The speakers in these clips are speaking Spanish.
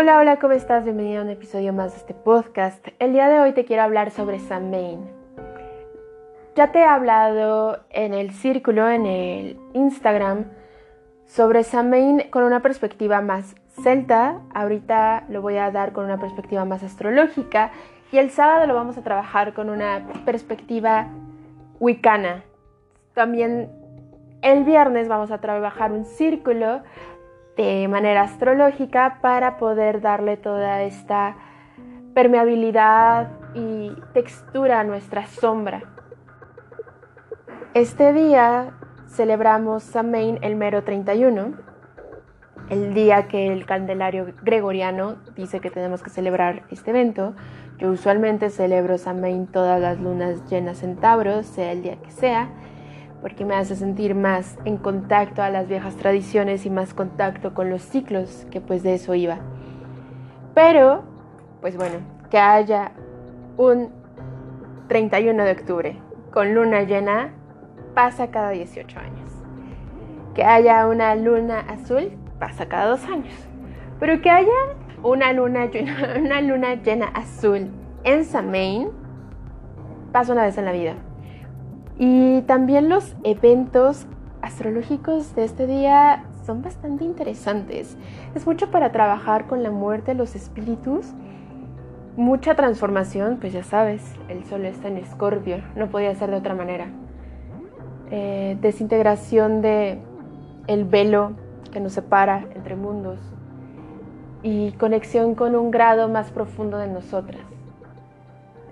Hola, hola, ¿cómo estás? Bienvenido a un episodio más de este podcast. El día de hoy te quiero hablar sobre Samhain. Ya te he hablado en el círculo, en el Instagram, sobre Samhain con una perspectiva más celta. Ahorita lo voy a dar con una perspectiva más astrológica. Y el sábado lo vamos a trabajar con una perspectiva wicana. También el viernes vamos a trabajar un círculo de manera astrológica para poder darle toda esta permeabilidad y textura a nuestra sombra. Este día celebramos Samhain el mero 31, el día que el candelario gregoriano dice que tenemos que celebrar este evento. Yo usualmente celebro Samhain todas las lunas llenas en Tauro, sea el día que sea porque me hace sentir más en contacto a las viejas tradiciones y más contacto con los ciclos, que pues de eso iba. Pero, pues bueno, que haya un 31 de octubre con luna llena pasa cada 18 años. Que haya una luna azul pasa cada dos años. Pero que haya una luna llena, una luna llena azul en Samain pasa una vez en la vida. Y también los eventos astrológicos de este día son bastante interesantes. Es mucho para trabajar con la muerte, los espíritus, mucha transformación, pues ya sabes, el sol está en escorpio, no podía ser de otra manera. Eh, desintegración de el velo que nos separa entre mundos y conexión con un grado más profundo de nosotras.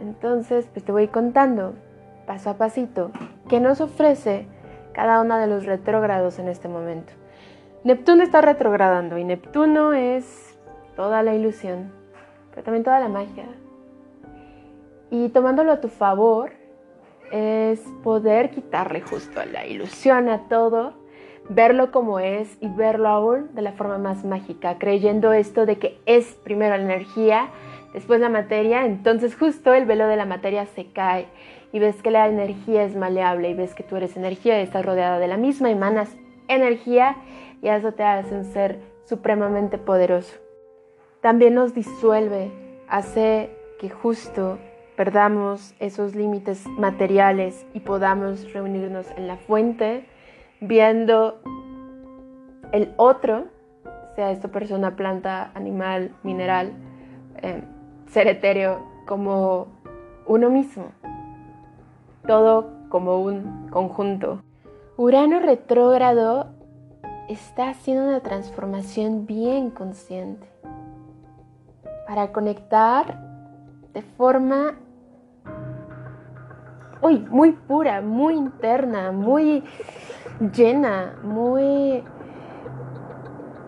Entonces, pues te voy contando paso a pasito, que nos ofrece cada uno de los retrógrados en este momento. Neptuno está retrogradando y Neptuno es toda la ilusión, pero también toda la magia. Y tomándolo a tu favor es poder quitarle justo la ilusión a todo, verlo como es y verlo aún de la forma más mágica, creyendo esto de que es primero la energía, después la materia, entonces justo el velo de la materia se cae y ves que la energía es maleable y ves que tú eres energía y estás rodeada de la misma, emanas energía y eso te hace un ser supremamente poderoso. También nos disuelve, hace que justo perdamos esos límites materiales y podamos reunirnos en la fuente viendo el otro, sea esto persona, planta, animal, mineral, eh, ser etéreo, como uno mismo todo como un conjunto. Urano retrógrado está haciendo una transformación bien consciente para conectar de forma uy, muy pura, muy interna, muy llena, muy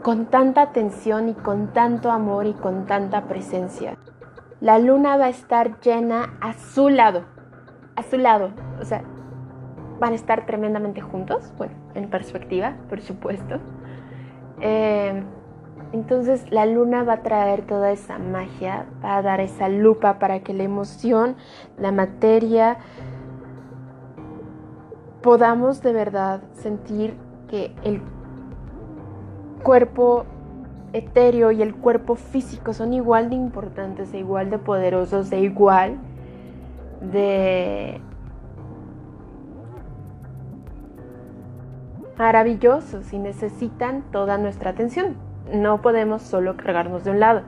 con tanta atención y con tanto amor y con tanta presencia. La luna va a estar llena a su lado a su lado. O sea, van a estar tremendamente juntos, bueno, en perspectiva, por supuesto. Eh, entonces la luna va a traer toda esa magia, va a dar esa lupa para que la emoción, la materia, podamos de verdad sentir que el cuerpo etéreo y el cuerpo físico son igual de importantes, e igual de poderosos, de igual de maravillosos y necesitan toda nuestra atención. No podemos solo cargarnos de un lado,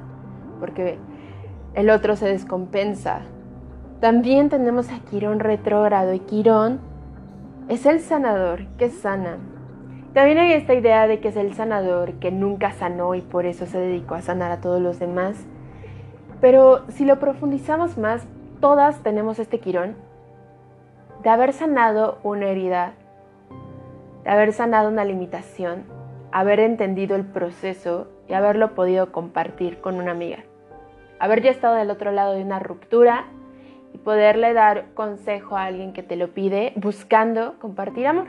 porque el otro se descompensa. También tenemos a Quirón retrógrado y Quirón es el sanador que sana. También hay esta idea de que es el sanador que nunca sanó y por eso se dedicó a sanar a todos los demás. Pero si lo profundizamos más, todas tenemos este quirón de haber sanado una herida, de haber sanado una limitación, haber entendido el proceso y haberlo podido compartir con una amiga. Haber ya estado del otro lado de una ruptura y poderle dar consejo a alguien que te lo pide buscando compartir amor,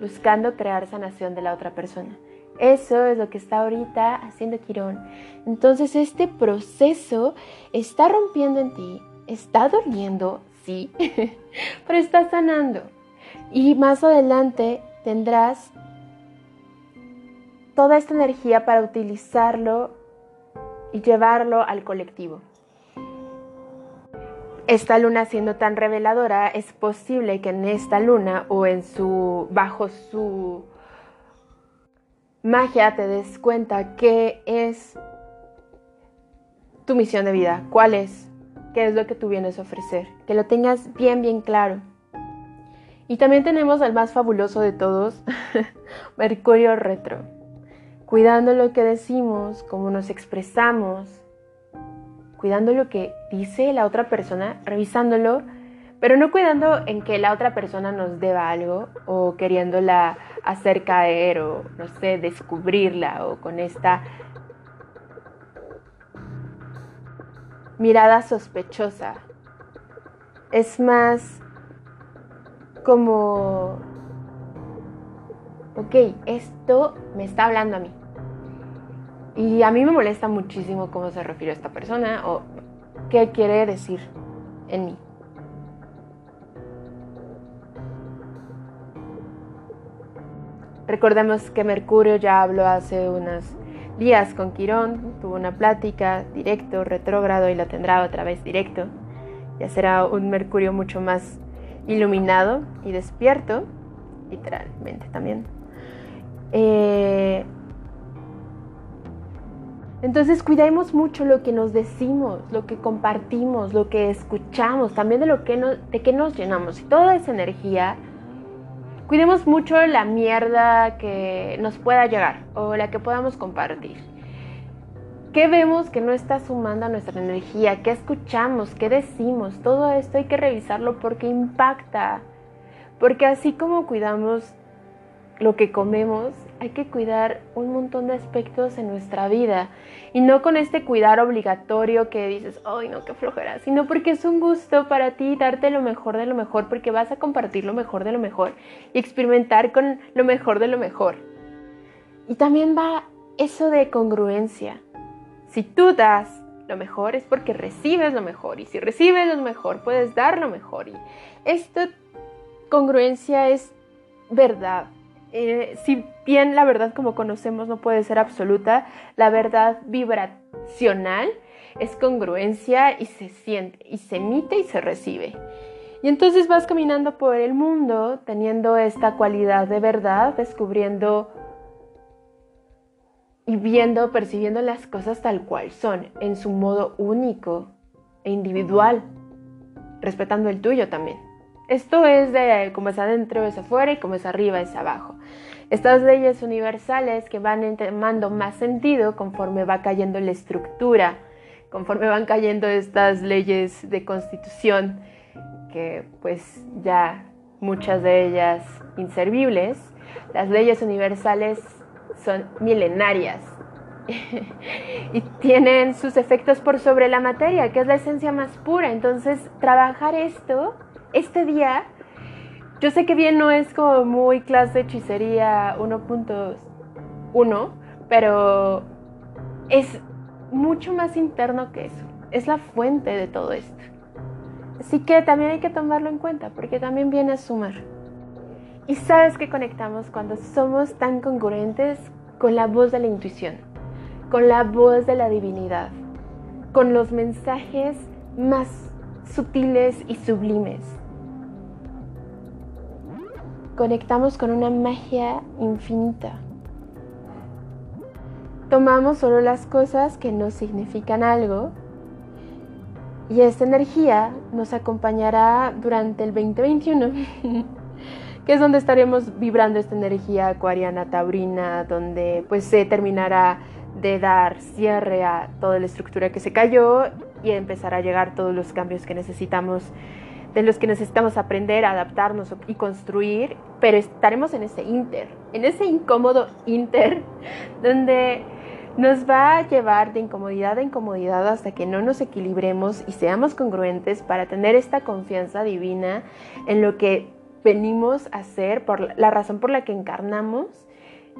buscando crear sanación de la otra persona. Eso es lo que está ahorita haciendo Quirón. Entonces este proceso está rompiendo en ti está doliendo, sí, pero está sanando. Y más adelante tendrás toda esta energía para utilizarlo y llevarlo al colectivo. Esta luna siendo tan reveladora, es posible que en esta luna o en su bajo su magia te des cuenta qué es tu misión de vida, cuál es, qué es lo que tú vienes a ofrecer, que lo tengas bien bien claro. Y también tenemos al más fabuloso de todos, Mercurio retro, cuidando lo que decimos, cómo nos expresamos, cuidando lo que dice la otra persona, revisándolo, pero no cuidando en que la otra persona nos deba algo o queriéndola hacer caer o, no sé, descubrirla o con esta mirada sospechosa. Es más como, ok, esto me está hablando a mí. Y a mí me molesta muchísimo cómo se refiere esta persona o qué quiere decir en mí. Recordemos que Mercurio ya habló hace unos días con Quirón, tuvo una plática directo, retrógrado y la tendrá otra vez directo. Ya será un Mercurio mucho más iluminado y despierto, literalmente también. Eh, entonces cuidemos mucho lo que nos decimos, lo que compartimos, lo que escuchamos, también de lo que de qué nos llenamos. Y toda esa energía, cuidemos mucho la mierda que nos pueda llegar o la que podamos compartir. ¿Qué vemos que no está sumando a nuestra energía? ¿Qué escuchamos? ¿Qué decimos? Todo esto hay que revisarlo porque impacta. Porque así como cuidamos lo que comemos, hay que cuidar un montón de aspectos en nuestra vida. Y no con este cuidar obligatorio que dices, ay, no, qué flojera, sino porque es un gusto para ti darte lo mejor de lo mejor, porque vas a compartir lo mejor de lo mejor y experimentar con lo mejor de lo mejor. Y también va eso de congruencia. Si tú das lo mejor es porque recibes lo mejor. Y si recibes lo mejor, puedes dar lo mejor. Y esta congruencia es verdad. Eh, si bien la verdad como conocemos no puede ser absoluta, la verdad vibracional es congruencia y se siente, y se emite y se recibe. Y entonces vas caminando por el mundo teniendo esta cualidad de verdad, descubriendo y viendo, percibiendo las cosas tal cual son, en su modo único e individual, respetando el tuyo también. Esto es de como es adentro es afuera y como es arriba es abajo. Estas leyes universales que van tomando más sentido conforme va cayendo la estructura, conforme van cayendo estas leyes de constitución, que pues ya muchas de ellas inservibles, las leyes universales son milenarias y tienen sus efectos por sobre la materia, que es la esencia más pura. Entonces, trabajar esto este día, yo sé que bien no es como muy clase hechicería 1.1, pero es mucho más interno que eso. Es la fuente de todo esto. Así que también hay que tomarlo en cuenta, porque también viene a sumar. Y sabes que conectamos cuando somos tan congruentes con la voz de la intuición, con la voz de la divinidad, con los mensajes más sutiles y sublimes. Conectamos con una magia infinita. Tomamos solo las cosas que nos significan algo y esta energía nos acompañará durante el 2021, que es donde estaremos vibrando esta energía acuariana taurina, donde pues se terminará de dar cierre a toda la estructura que se cayó y empezar a llegar todos los cambios que necesitamos, de los que necesitamos aprender, adaptarnos y construir, pero estaremos en ese inter, en ese incómodo inter, donde nos va a llevar de incomodidad a incomodidad hasta que no nos equilibremos y seamos congruentes para tener esta confianza divina en lo que venimos a hacer, por la razón por la que encarnamos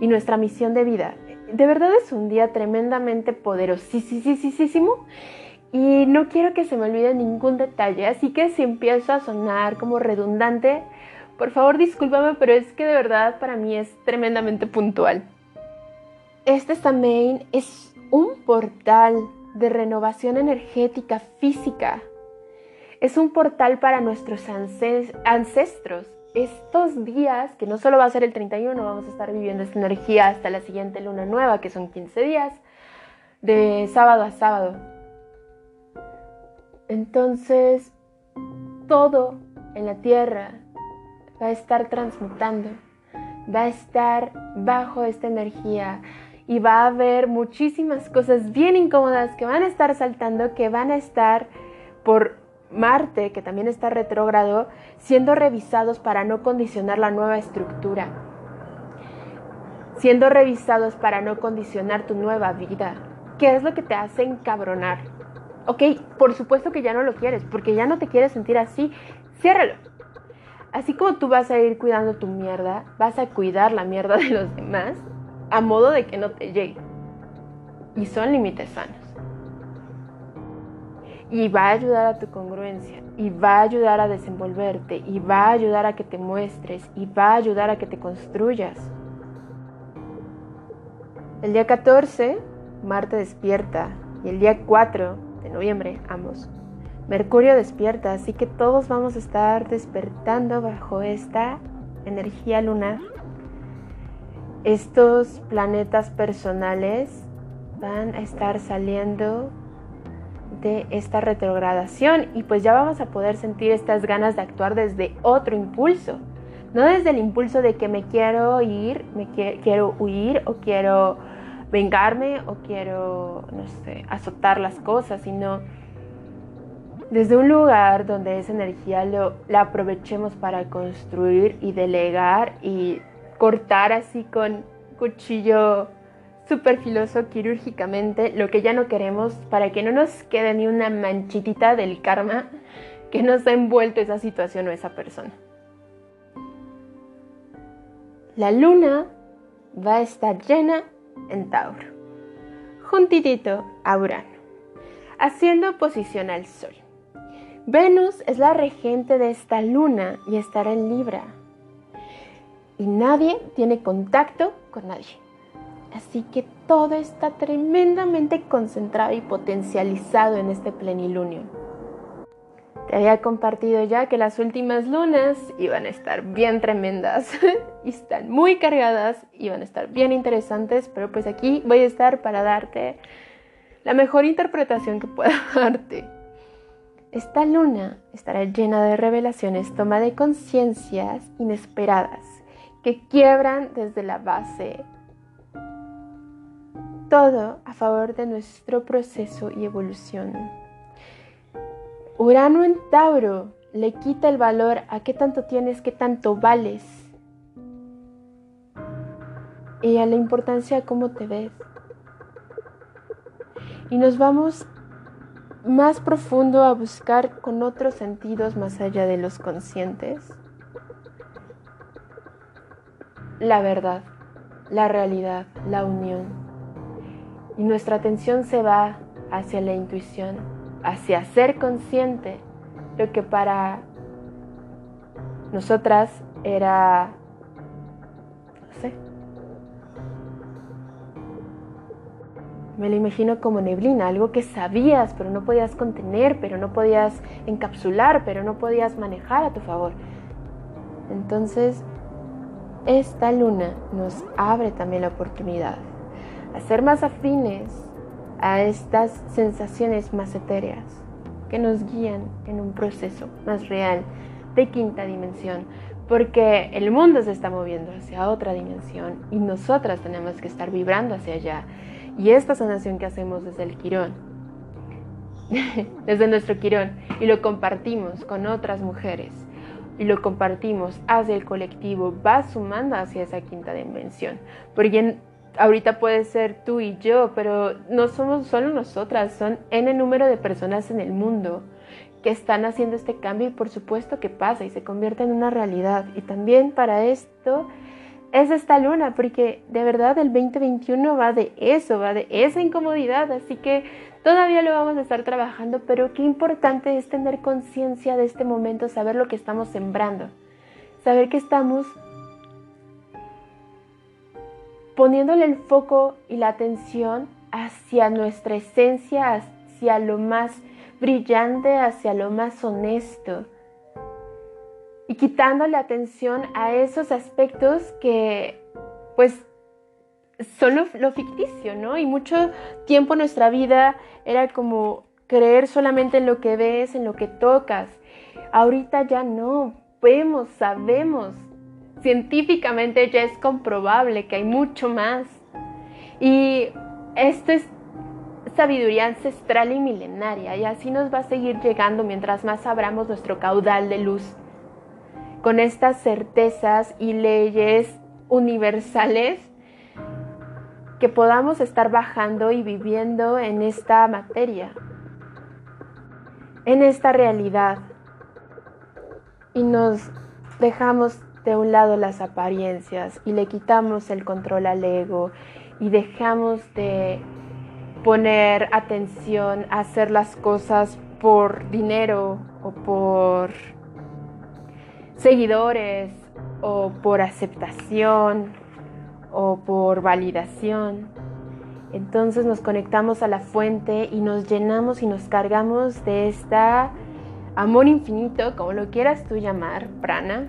y nuestra misión de vida. De verdad es un día tremendamente poderosísimo y no quiero que se me olvide ningún detalle, así que si empiezo a sonar como redundante, por favor discúlpame, pero es que de verdad para mí es tremendamente puntual. Este Samhain es un portal de renovación energética física. Es un portal para nuestros ancestros. Estos días, que no solo va a ser el 31, vamos a estar viviendo esta energía hasta la siguiente luna nueva, que son 15 días, de sábado a sábado. Entonces, todo en la tierra va a estar transmutando, va a estar bajo esta energía y va a haber muchísimas cosas bien incómodas que van a estar saltando, que van a estar por Marte, que también está retrógrado, siendo revisados para no condicionar la nueva estructura, siendo revisados para no condicionar tu nueva vida. ¿Qué es lo que te hace encabronar? Ok, por supuesto que ya no lo quieres, porque ya no te quieres sentir así, ciérralo. Así como tú vas a ir cuidando tu mierda, vas a cuidar la mierda de los demás a modo de que no te llegue. Y son límites sanos. Y va a ayudar a tu congruencia, y va a ayudar a desenvolverte, y va a ayudar a que te muestres, y va a ayudar a que te construyas. El día 14, Marte despierta, y el día 4 de noviembre, ambos, Mercurio despierta, así que todos vamos a estar despertando bajo esta energía lunar estos planetas personales van a estar saliendo de esta retrogradación y pues ya vamos a poder sentir estas ganas de actuar desde otro impulso, no desde el impulso de que me quiero ir, me quiero huir o quiero vengarme o quiero, no sé, azotar las cosas, sino desde un lugar donde esa energía lo, la aprovechemos para construir y delegar y cortar así con cuchillo súper filoso quirúrgicamente lo que ya no queremos para que no nos quede ni una manchitita del karma que nos ha envuelto esa situación o esa persona. La luna va a estar llena en Tauro, juntitito a Urano, haciendo oposición al Sol. Venus es la regente de esta luna y estará en Libra, y nadie tiene contacto con nadie. Así que todo está tremendamente concentrado y potencializado en este plenilunio. Te había compartido ya que las últimas lunas iban a estar bien tremendas y están muy cargadas y van a estar bien interesantes, pero pues aquí voy a estar para darte la mejor interpretación que pueda darte. Esta luna estará llena de revelaciones, toma de conciencias inesperadas que quiebran desde la base. Todo a favor de nuestro proceso y evolución. Urano en Tauro le quita el valor a qué tanto tienes, qué tanto vales. Y a la importancia de cómo te ves. Y nos vamos más profundo a buscar con otros sentidos más allá de los conscientes la verdad, la realidad, la unión. Y nuestra atención se va hacia la intuición, hacia ser consciente, lo que para nosotras era, no sé, me lo imagino como neblina, algo que sabías, pero no podías contener, pero no podías encapsular, pero no podías manejar a tu favor. Entonces esta luna nos abre también la oportunidad a ser más afines a estas sensaciones más etéreas que nos guían en un proceso más real de quinta dimensión, porque el mundo se está moviendo hacia otra dimensión y nosotras tenemos que estar vibrando hacia allá. Y esta sanación que hacemos desde el quirón, desde nuestro quirón, y lo compartimos con otras mujeres y lo compartimos hacia el colectivo, va sumando hacia esa quinta dimensión. Porque ahorita puede ser tú y yo, pero no somos solo nosotras, son n número de personas en el mundo que están haciendo este cambio y por supuesto que pasa y se convierte en una realidad. Y también para esto es esta luna, porque de verdad el 2021 va de eso, va de esa incomodidad, así que todavía lo vamos a estar trabajando, pero qué importante es tener conciencia de este momento, saber lo que estamos sembrando, saber que estamos poniéndole el foco y la atención hacia nuestra esencia, hacia lo más brillante, hacia lo más honesto. Y quitando la atención a esos aspectos que, pues, son lo, ficticio, ¿no? Y mucho tiempo nuestra vida era como creer solamente en lo que ves, en lo que tocas. Ahorita ya no, vemos, sabemos. Científicamente ya es comprobable que hay mucho más. Y esto es sabiduría ancestral y milenaria y así nos va a seguir llegando mientras más abramos nuestro caudal de luz. Con estas certezas y leyes universales que podamos estar bajando y viviendo en esta materia, en esta realidad. Y nos dejamos de un lado las apariencias y le quitamos el control al ego y dejamos de poner atención a hacer las cosas por dinero o por seguidores o por aceptación o por validación. Entonces nos conectamos a la fuente y nos llenamos y nos cargamos de esta amor infinito, como lo quieras tú llamar, prana.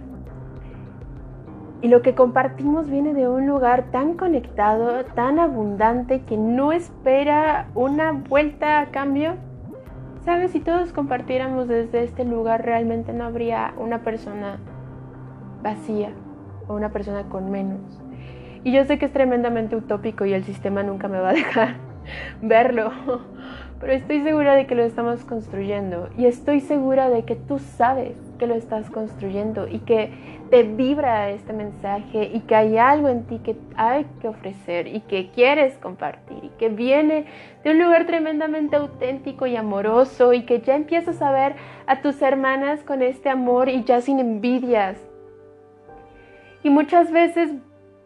Y lo que compartimos viene de un lugar tan conectado, tan abundante, que no espera una vuelta a cambio. ¿Sabes? Si todos compartiéramos desde este lugar, realmente no habría una persona vacía o una persona con menos. Y yo sé que es tremendamente utópico y el sistema nunca me va a dejar verlo, pero estoy segura de que lo estamos construyendo y estoy segura de que tú sabes que lo estás construyendo y que te vibra este mensaje y que hay algo en ti que hay que ofrecer y que quieres compartir y que viene de un lugar tremendamente auténtico y amoroso y que ya empiezas a ver a tus hermanas con este amor y ya sin envidias. Y muchas veces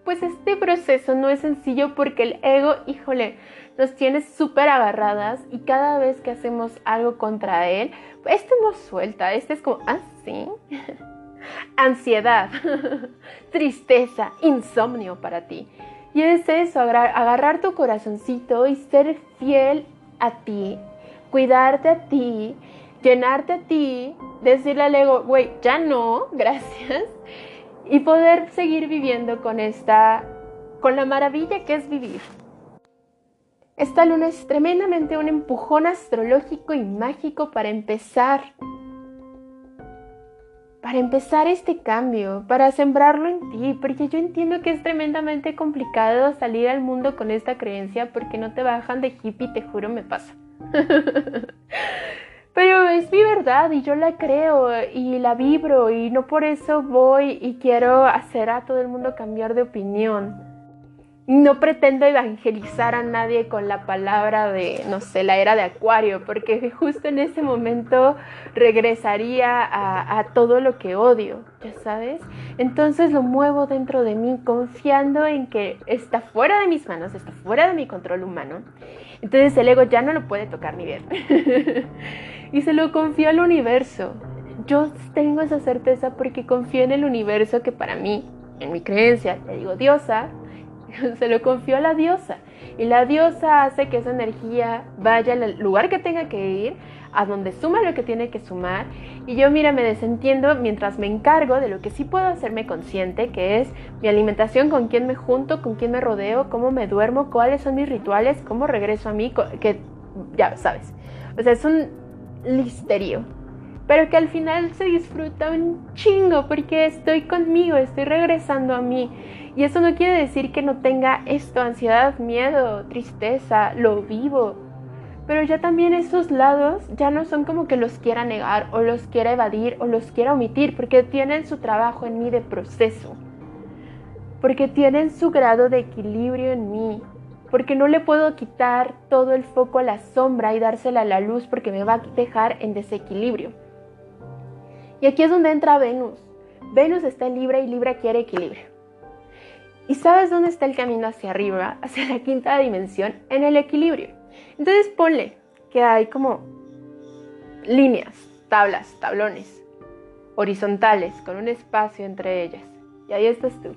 pues este proceso no es sencillo porque el ego, híjole, nos tiene súper agarradas y cada vez que hacemos algo contra él, este no suelta, este es como, ah, sí. Ansiedad, tristeza, insomnio para ti. Y es eso, agarrar tu corazoncito y ser fiel a ti, cuidarte a ti, llenarte a ti, decirle al ego, güey, ya no, gracias y poder seguir viviendo con esta, con la maravilla que es vivir. Esta luna es tremendamente un empujón astrológico y mágico para empezar, para empezar este cambio, para sembrarlo en ti, porque yo entiendo que es tremendamente complicado salir al mundo con esta creencia porque no te bajan de hippie, te juro me pasa. Pero es mi verdad y yo la creo y la vibro y no por eso voy y quiero hacer a todo el mundo cambiar de opinión. No pretendo evangelizar a nadie con la palabra de, no sé, la era de Acuario, porque justo en ese momento regresaría a, todo lo que odio, ya sabes. Entonces lo muevo dentro de mí confiando en que está fuera de mis manos, está fuera de mi control humano. Entonces el ego ya no lo puede tocar ni ver. y se lo confío al universo. Yo tengo esa certeza porque confío en el universo que para mí, en mi creencia, le digo diosa, se lo confío a la diosa. Y la diosa hace que esa energía vaya al lugar que tenga que ir, a donde suma lo que tiene que sumar. Y yo, mira, me desentiendo mientras me encargo de lo que sí puedo hacerme consciente, que es mi alimentación, con quién me junto, con quién me rodeo, cómo me duermo, cuáles son mis rituales, cómo regreso a mí, que ya sabes. O sea, es un listerio. Pero que al final se disfruta un chingo porque estoy conmigo, estoy regresando a mí. Y eso no quiere decir que no tenga esto, ansiedad, miedo, tristeza, lo vivo. Pero ya también esos lados ya no son como que los quiera negar o los quiera evadir o los quiera omitir porque tienen su trabajo en mí de proceso. Porque tienen su grado de equilibrio en mí. Porque no le puedo quitar todo el foco a la sombra y dársela a la luz porque me va a dejar en desequilibrio. Y aquí es donde entra Venus. Venus está en Libra y Libra quiere equilibrio. ¿Y sabes dónde está el camino hacia arriba, hacia la quinta dimensión? En el equilibrio. Entonces ponle que hay como líneas, tablas, tablones, horizontales, con un espacio entre ellas. Y ahí estás tú.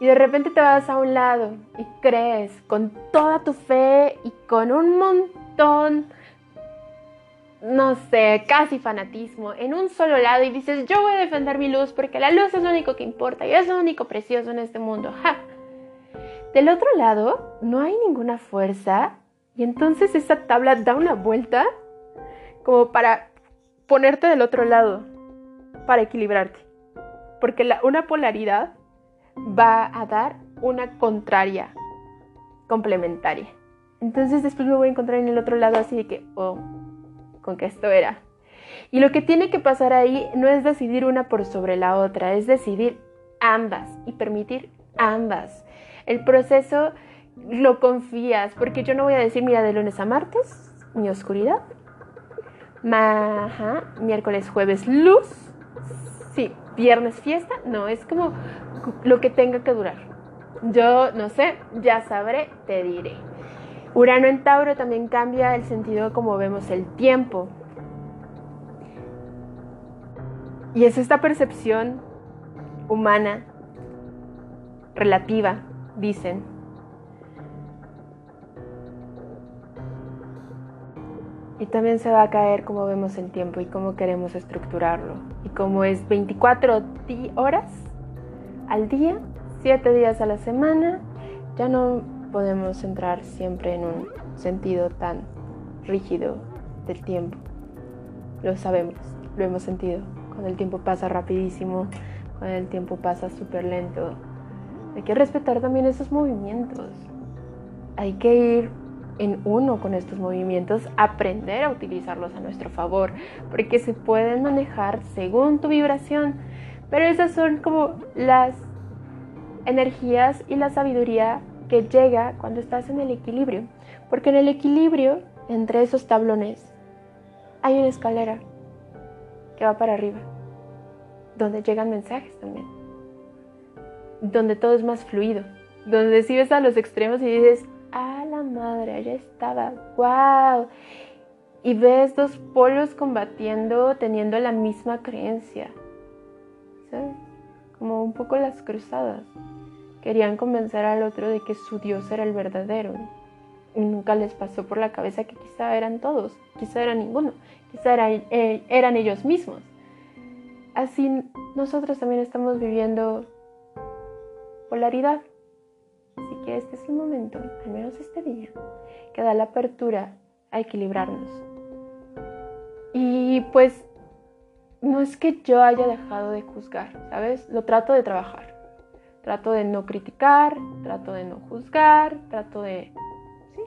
Y de repente te vas a un lado y crees con toda tu fe y con un montón, no sé, casi fanatismo, en un solo lado y dices, yo voy a defender mi luz porque la luz es lo único que importa y es lo único precioso en este mundo. Del otro lado no hay ninguna fuerza y entonces esa tabla da una vuelta como para ponerte del otro lado, para equilibrarte. Porque la, una polaridad va a dar una contraria, complementaria. Entonces después me voy a encontrar en el otro lado así de que, oh, con que esto era. Y lo que tiene que pasar ahí no es decidir una por sobre la otra, es decidir ambas y permitir ambas. El proceso lo confías, porque yo no voy a decir, mira, de lunes a martes, mi oscuridad, miércoles, jueves, luz, sí, viernes, fiesta, no, es como lo que tenga que durar. Yo no sé, ya sabré, te diré. Urano en Tauro también cambia el sentido como vemos el tiempo. Y es esta percepción humana, relativa, dicen. Y también se va a caer como vemos el tiempo y cómo queremos estructurarlo. Y como es 24 horas al día, 7 días a la semana, ya no podemos entrar siempre en un sentido tan rígido del tiempo. Lo sabemos, lo hemos sentido. Cuando el tiempo pasa rapidísimo, cuando el tiempo pasa súper lento. Hay que respetar también esos movimientos. Hay que ir en uno con estos movimientos, aprender a utilizarlos a nuestro favor, porque se pueden manejar según tu vibración. Pero esas son como las energías y la sabiduría que llega cuando estás en el equilibrio. Porque en el equilibrio, entre esos tablones, hay una escalera que va para arriba, donde llegan mensajes también, donde todo es más fluido, donde si ves a los extremos y dices, ah, la madre, allá estaba, wow. Y ves dos polos combatiendo, teniendo la misma creencia, ¿sabes? Como un poco las cruzadas. Querían convencer al otro de que su Dios era el verdadero. Nunca les pasó por la cabeza que quizá eran todos, quizá era ninguno, quizá eh, eran ellos mismos. Así nosotros también estamos viviendo polaridad. Así que este es el momento, al menos este día, que da la apertura a equilibrarnos. Y pues no es que yo haya dejado de juzgar, ¿sabes? Lo trato de trabajar. Trato de no criticar, trato de no juzgar, trato de, sí,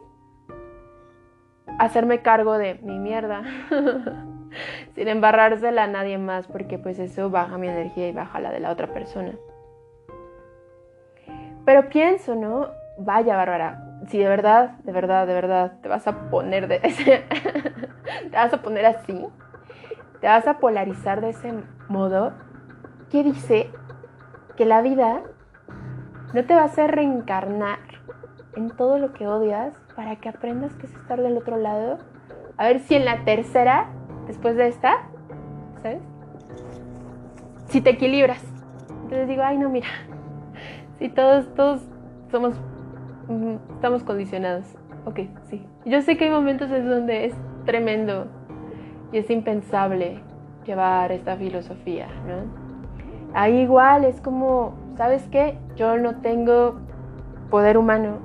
hacerme cargo de mi mierda, sin embarrársela a nadie más, porque pues eso baja mi energía y baja la de la otra persona. Pero pienso, ¿no? Vaya, Bárbara, si de verdad, de verdad, de verdad te vas a poner de ese, te vas a poner así, te vas a polarizar de ese modo, ¿qué dice? Que la vida no te va a hacer reencarnar en todo lo que odias para que aprendas que es estar del otro lado. A ver si en la tercera, después de esta, ¿sabes? Si te equilibras. Entonces digo, ay no, mira, si todos, todos somos, estamos condicionados. Ok, sí. Yo sé que hay momentos en donde es tremendo y es impensable llevar esta filosofía, ¿no? Ahí igual es como ¿sabes qué? Yo no tengo poder humano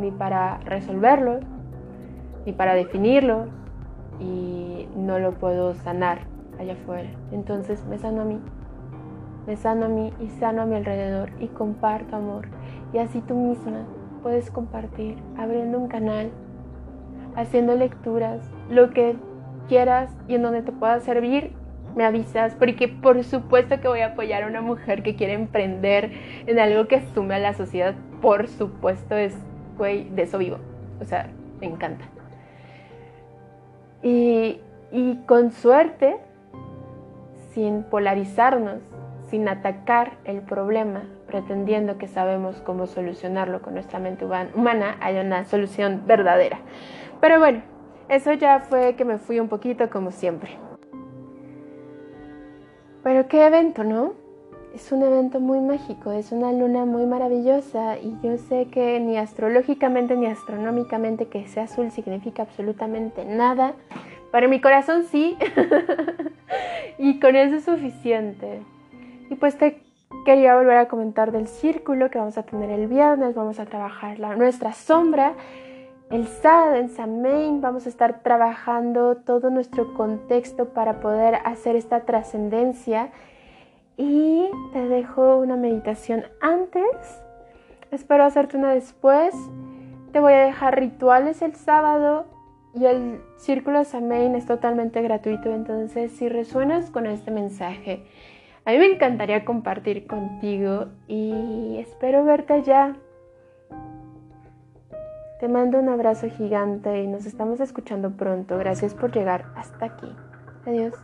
ni para resolverlo, ni para definirlo, y no lo puedo sanar allá afuera. Entonces me sano a mí, me sano a mí y sano a mi alrededor y comparto amor. Y así tú misma puedes compartir, abriendo un canal, haciendo lecturas, lo que quieras y en donde te pueda servir me avisas, porque por supuesto que voy a apoyar a una mujer que quiere emprender en algo que sume a la sociedad. Por supuesto, es, güey, de eso vivo. O sea, me encanta. Y, y con suerte, sin polarizarnos, sin atacar el problema, pretendiendo que sabemos cómo solucionarlo con nuestra mente humana, hay una solución verdadera. Pero bueno, eso ya fue que me fui un poquito como siempre. Pero qué evento, ¿no? es un evento muy mágico, es una luna muy maravillosa y yo sé que ni astrológicamente ni astronómicamente que sea azul significa absolutamente nada. Para mi corazón sí. y con eso es suficiente. Y pues te quería volver a comentar del círculo que vamos a tener el viernes, vamos a trabajar la, nuestra sombra. El sábado en Samain vamos a estar trabajando todo nuestro contexto para poder hacer esta trascendencia y te dejo una meditación antes. Espero hacerte una después. Te voy a dejar rituales el sábado y el círculo Samain es totalmente gratuito. Entonces, si resuenas con este mensaje, a mí me encantaría compartir contigo y espero verte allá. Te mando un abrazo gigante y nos estamos escuchando pronto. Gracias por llegar hasta aquí. Adiós.